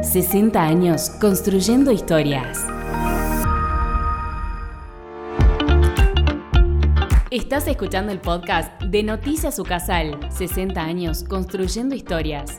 60 años construyendo historias. Estás escuchando el podcast de Noticias Ucasal, 60 años construyendo historias.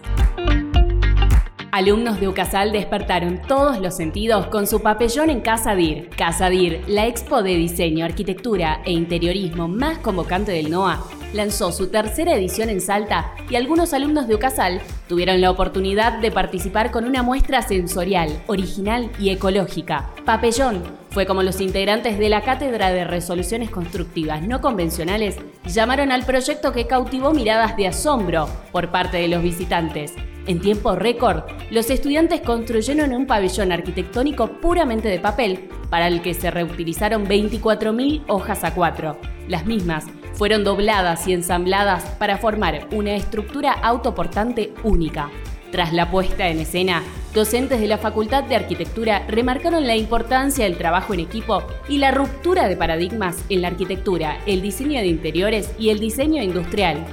Alumnos de UCASAL despertaron todos los sentidos con su papellón en Casa DIR. Casa DIR, la expo de diseño, arquitectura e interiorismo más convocante del NOA, lanzó su tercera edición en Salta y algunos alumnos de UCASAL tuvieron la oportunidad de participar con una muestra sensorial, original y ecológica. Papellón fue como los integrantes de la Cátedra de Resoluciones Constructivas No Convencionales llamaron al proyecto que cautivó miradas de asombro por parte de los visitantes en tiempo récord, los estudiantes construyeron un pabellón arquitectónico puramente de papel, para el que se reutilizaron 24.000 hojas a cuatro. Las mismas fueron dobladas y ensambladas para formar una estructura autoportante única. Tras la puesta en escena, docentes de la Facultad de Arquitectura remarcaron la importancia del trabajo en equipo y la ruptura de paradigmas en la arquitectura, el diseño de interiores y el diseño industrial.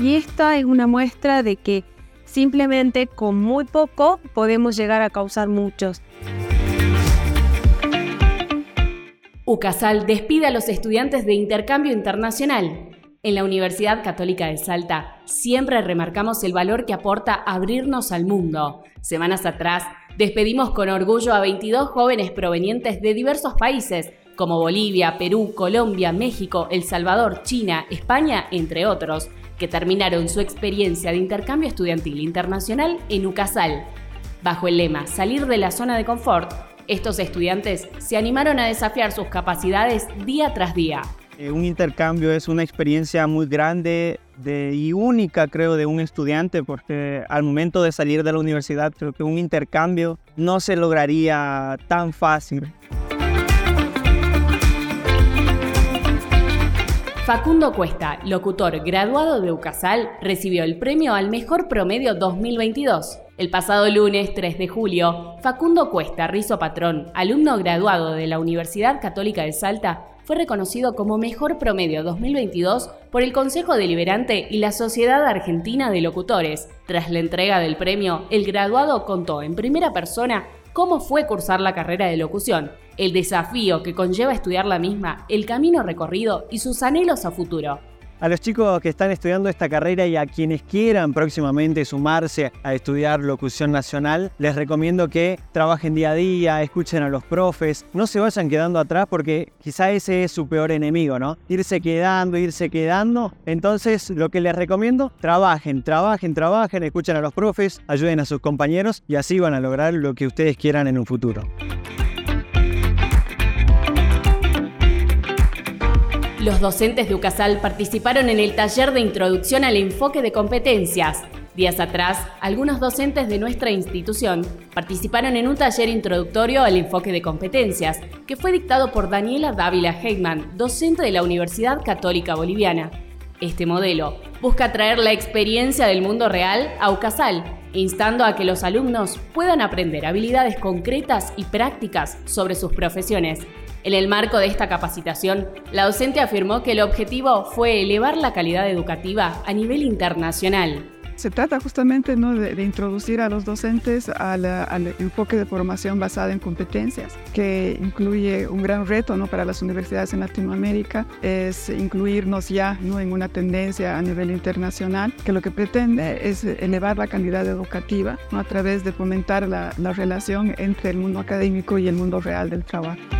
Y esta es una muestra de que Simplemente con muy poco podemos llegar a causar muchos. UCASAL despide a los estudiantes de intercambio internacional. En la Universidad Católica de Salta siempre remarcamos el valor que aporta abrirnos al mundo. Semanas atrás despedimos con orgullo a 22 jóvenes provenientes de diversos países como Bolivia, Perú, Colombia, México, El Salvador, China, España, entre otros, que terminaron su experiencia de intercambio estudiantil internacional en UCASAL. Bajo el lema Salir de la zona de confort, estos estudiantes se animaron a desafiar sus capacidades día tras día. Eh, un intercambio es una experiencia muy grande y única, creo, de un estudiante, porque al momento de salir de la universidad, creo que un intercambio no se lograría tan fácil. Facundo Cuesta, locutor graduado de UCASAL, recibió el premio al mejor promedio 2022. El pasado lunes 3 de julio, Facundo Cuesta Rizo Patrón, alumno graduado de la Universidad Católica de Salta, fue reconocido como mejor promedio 2022 por el Consejo Deliberante y la Sociedad Argentina de Locutores. Tras la entrega del premio, el graduado contó en primera persona cómo fue cursar la carrera de locución, el desafío que conlleva estudiar la misma, el camino recorrido y sus anhelos a futuro. A los chicos que están estudiando esta carrera y a quienes quieran próximamente sumarse a estudiar locución nacional, les recomiendo que trabajen día a día, escuchen a los profes, no se vayan quedando atrás porque quizá ese es su peor enemigo, ¿no? Irse quedando, irse quedando. Entonces, lo que les recomiendo, trabajen, trabajen, trabajen, escuchen a los profes, ayuden a sus compañeros y así van a lograr lo que ustedes quieran en un futuro. Los docentes de UCASAL participaron en el taller de introducción al enfoque de competencias. Días atrás, algunos docentes de nuestra institución participaron en un taller introductorio al enfoque de competencias, que fue dictado por Daniela Dávila Heitman, docente de la Universidad Católica Boliviana. Este modelo busca traer la experiencia del mundo real a UCASAL, instando a que los alumnos puedan aprender habilidades concretas y prácticas sobre sus profesiones en el marco de esta capacitación, la docente afirmó que el objetivo fue elevar la calidad educativa a nivel internacional. Se trata justamente ¿no? de, introducir a los docentes al, enfoque de formación basada en competencias, que incluye un gran reto ¿no? para las universidades en Latinoamérica, es incluirnos ya ¿no? en una tendencia a nivel internacional, que lo que pretende es elevar la calidad educativa a través de fomentar la relación entre el mundo académico y el mundo real del trabajo.